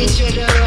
Each other.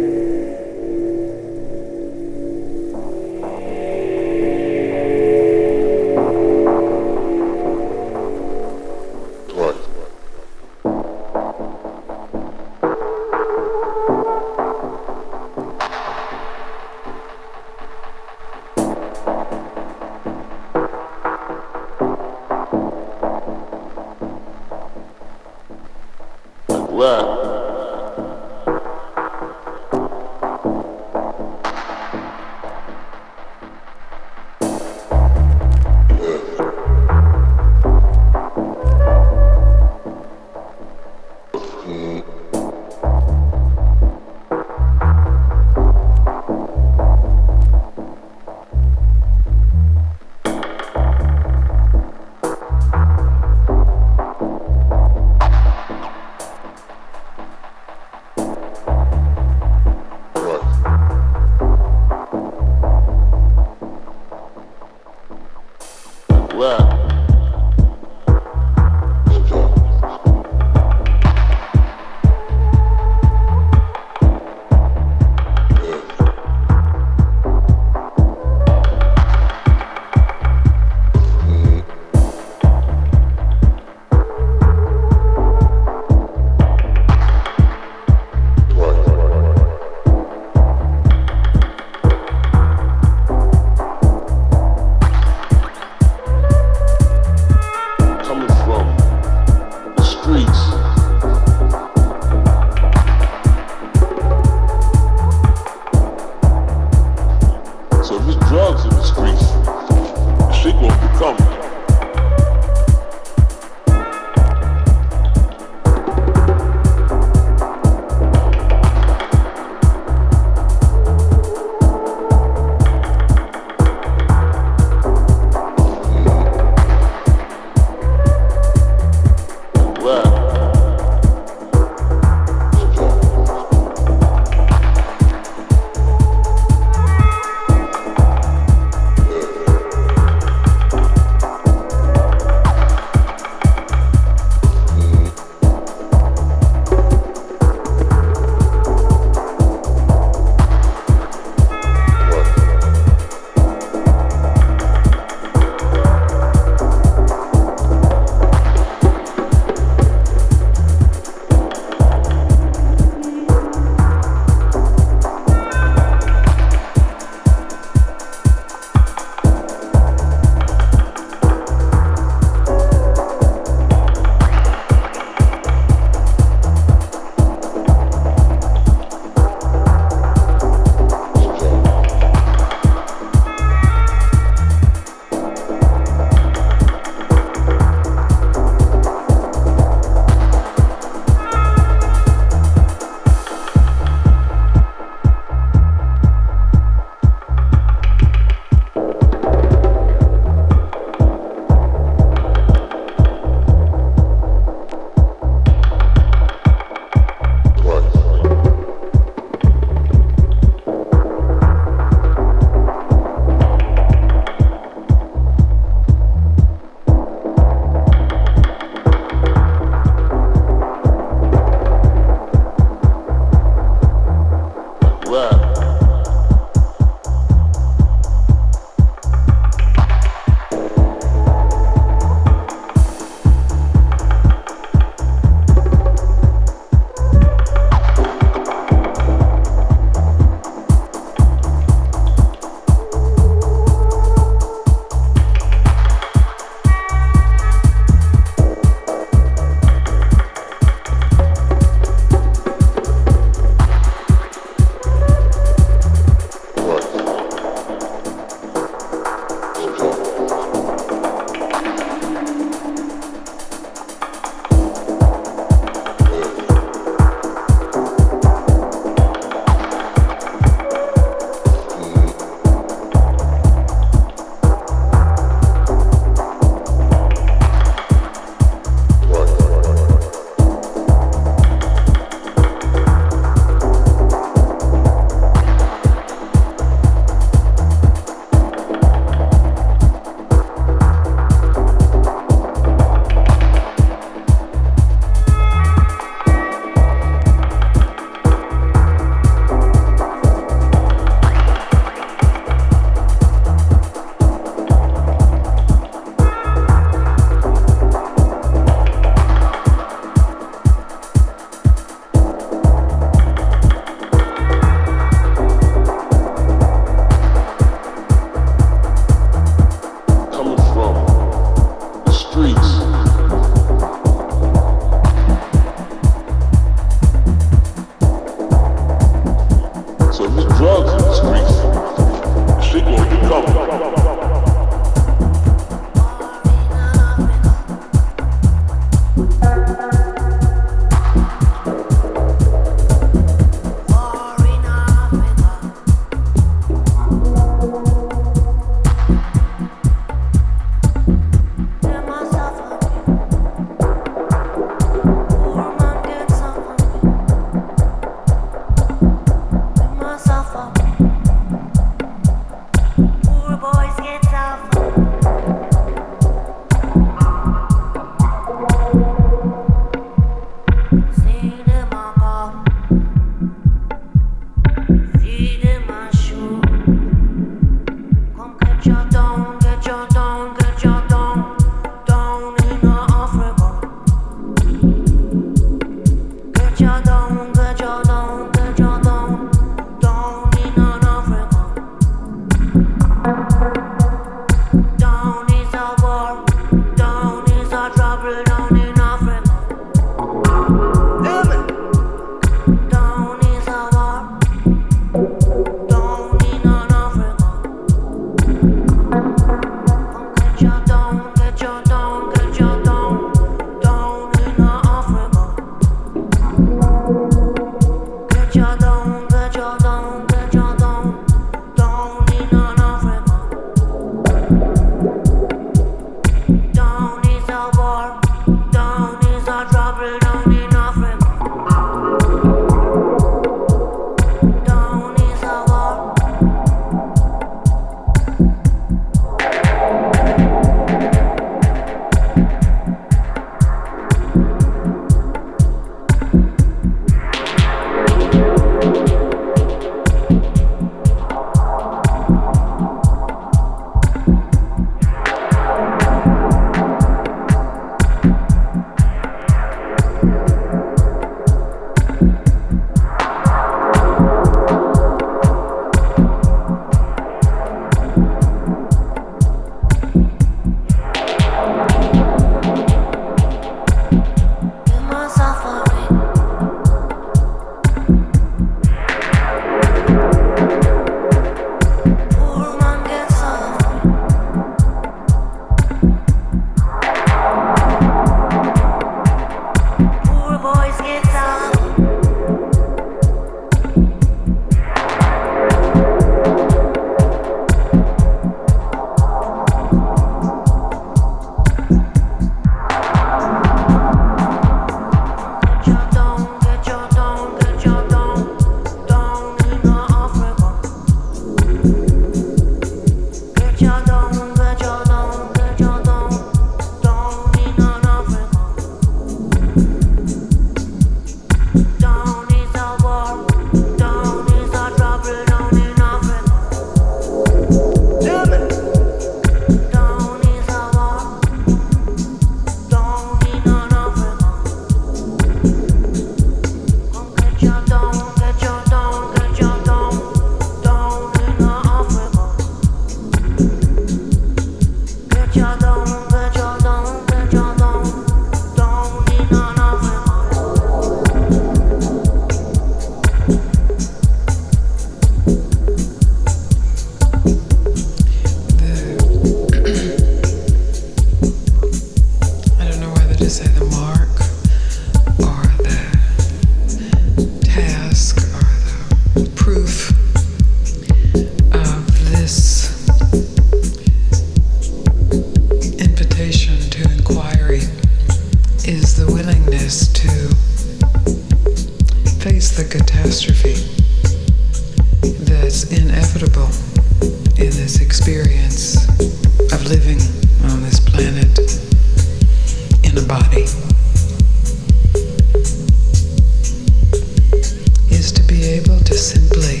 able to simply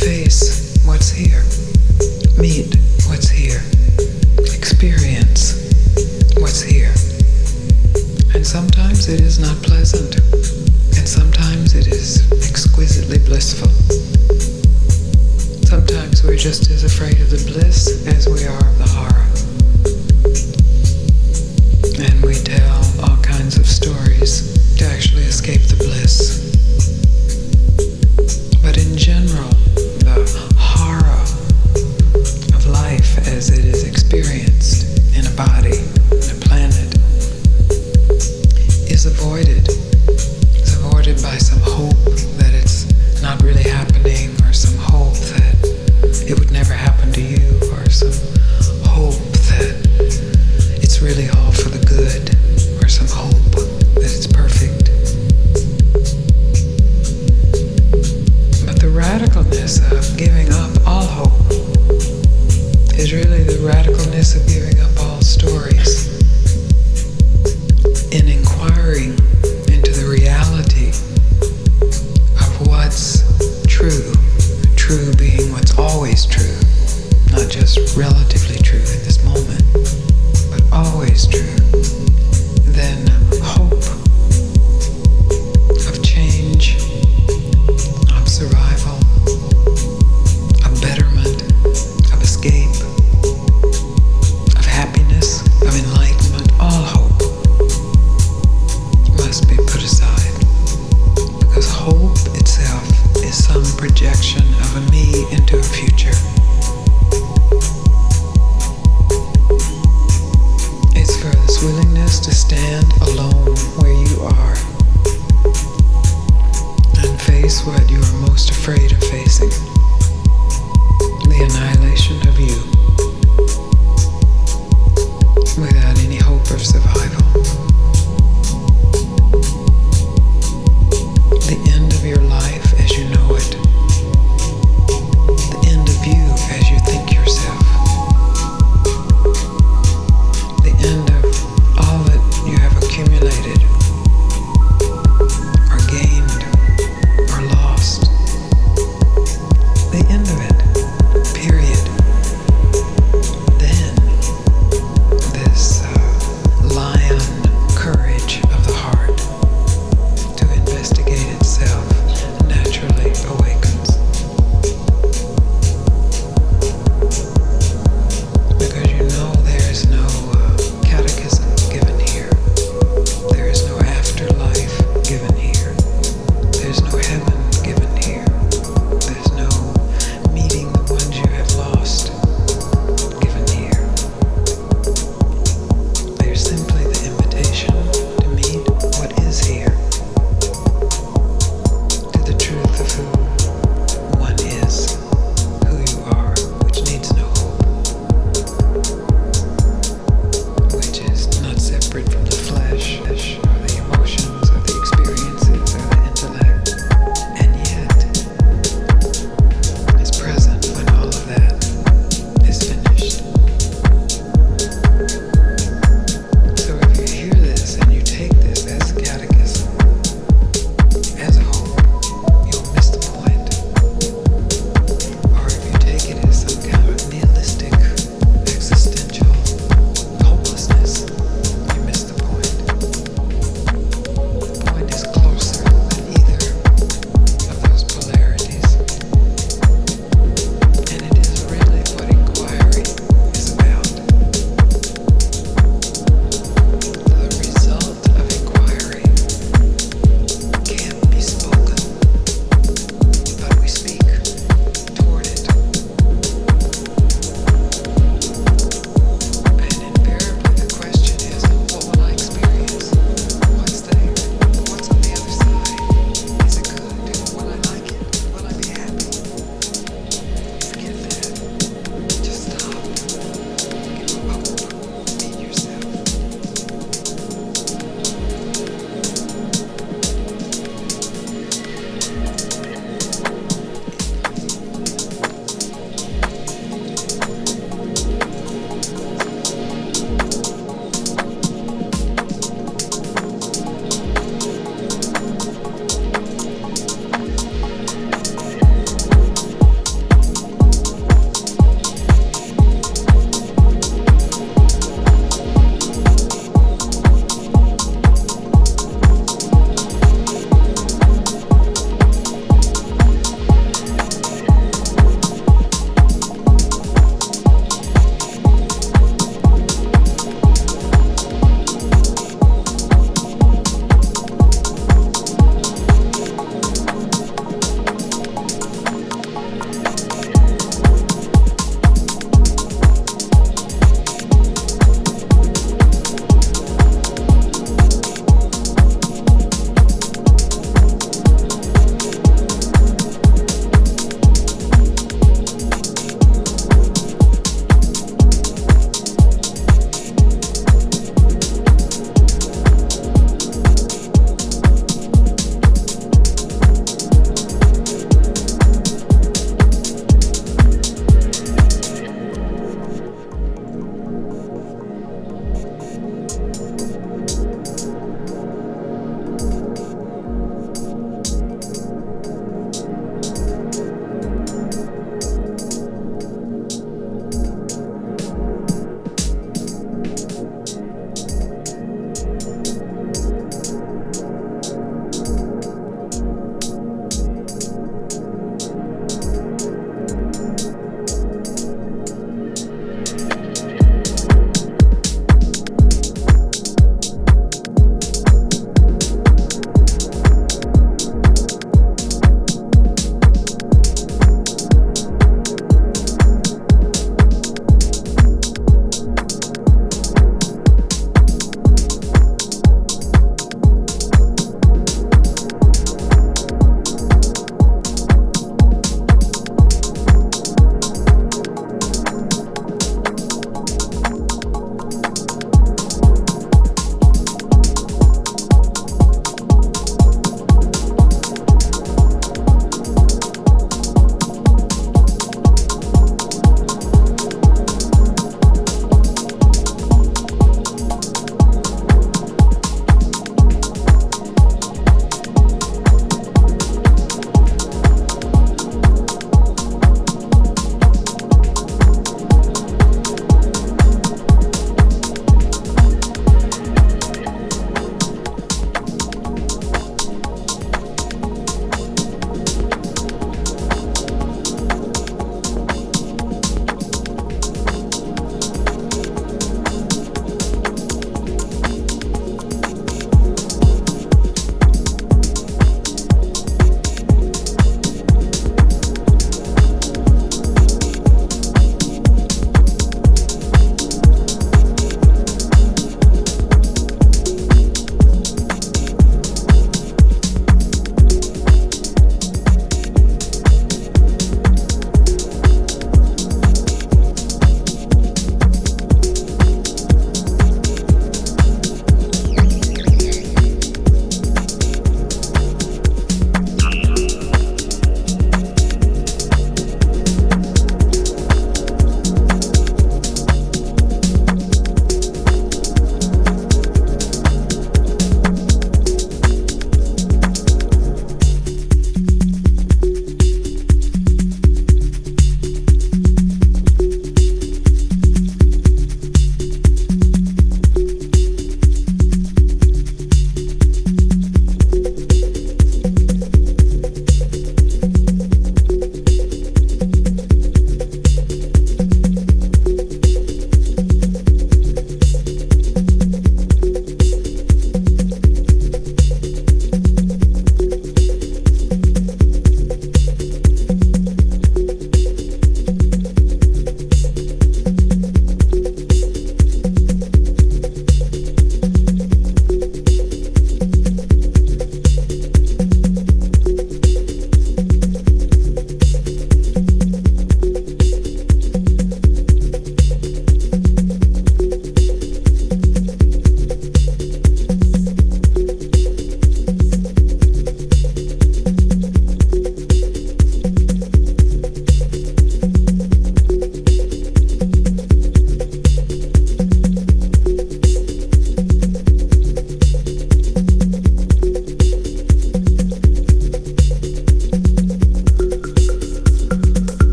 face what's here, meet what's here, experience what's here. And sometimes it is not pleasant, and sometimes it is exquisitely blissful. Sometimes we're just as afraid of the bliss as we are of the horror. And we tell all kinds of stories to actually escape the bliss.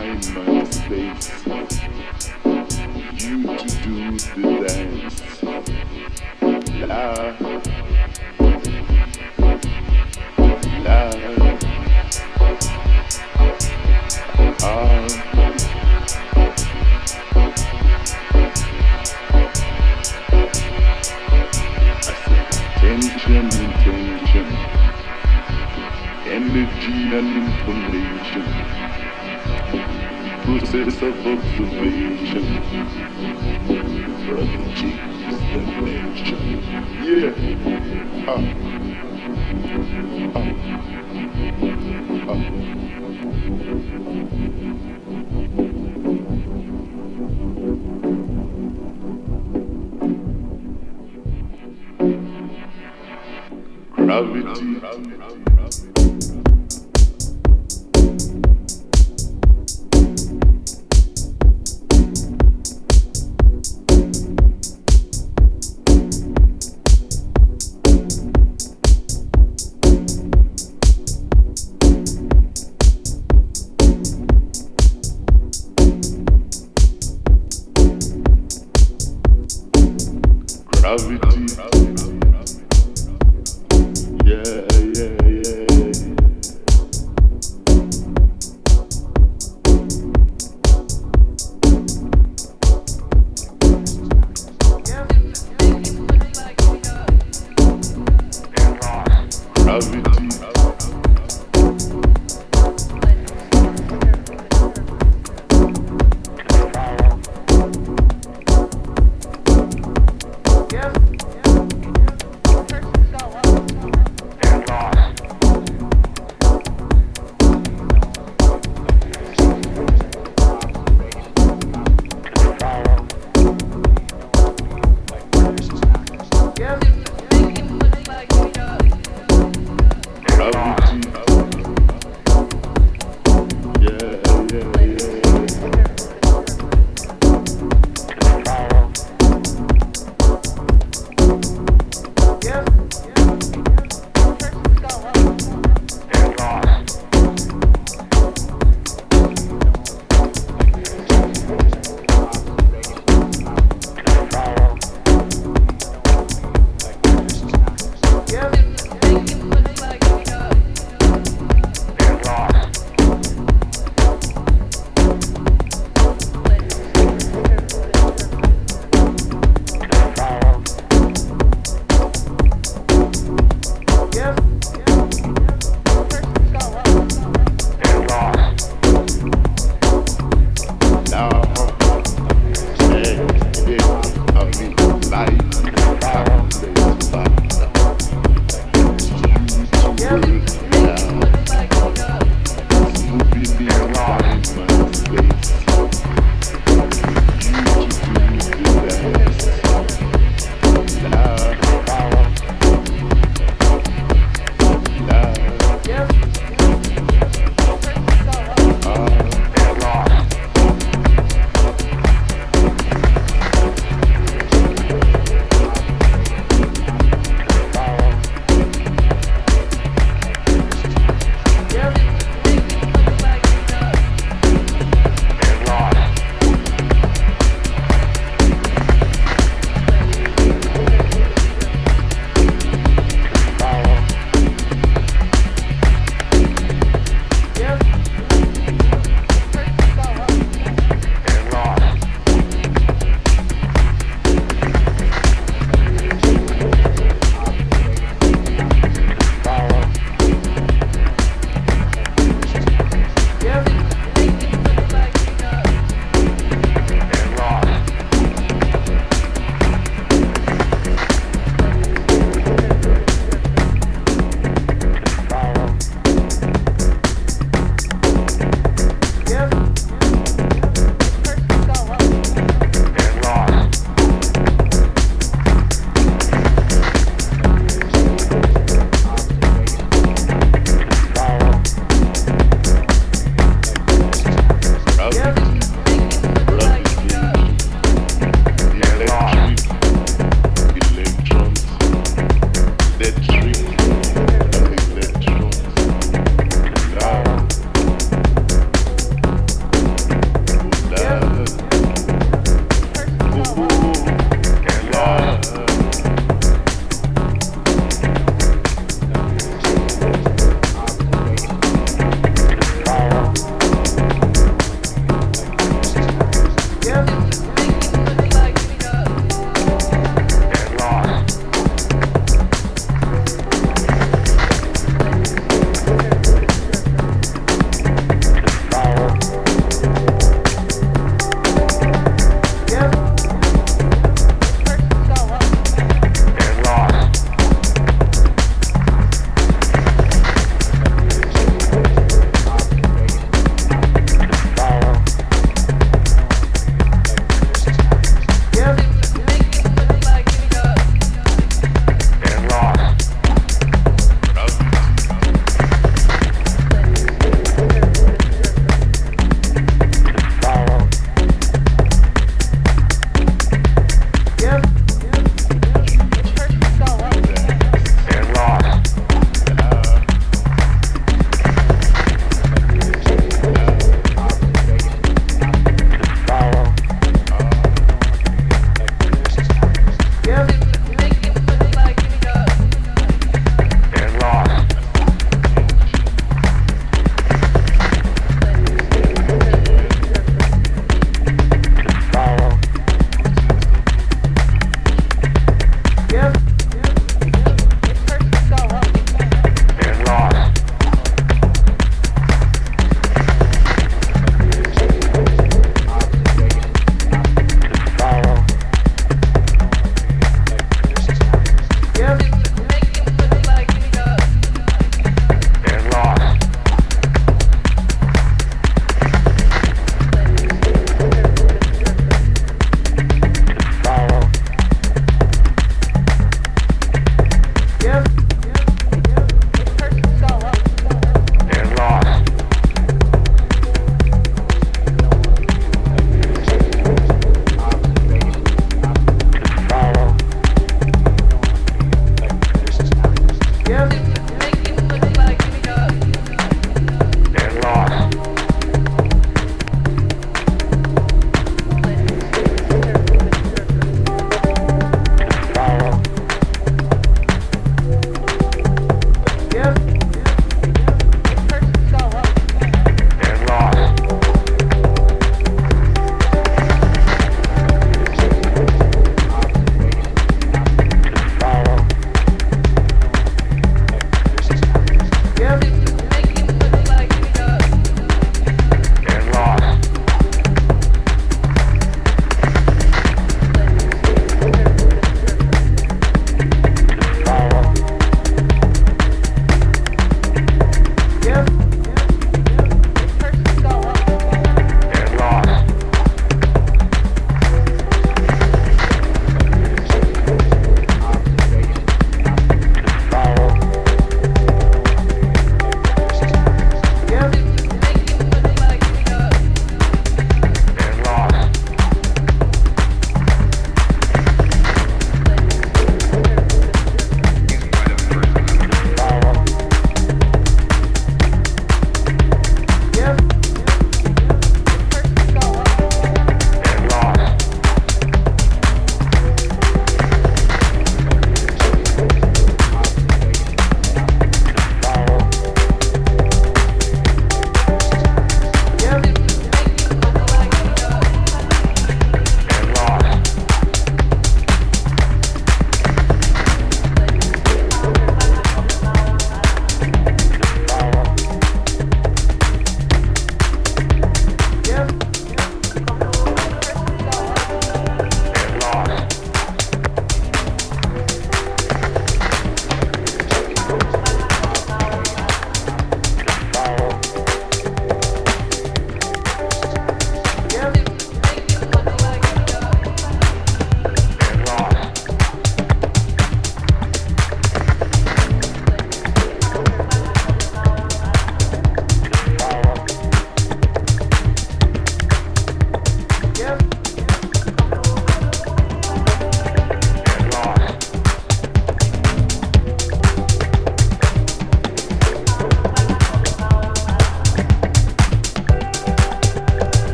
find my space. You to do the dance. La. La. Ah. Attention, intention, energy and information pulses of observation. Refugees the nation. Yeah. Uh. Uh. Uh. Gravity. Gravity.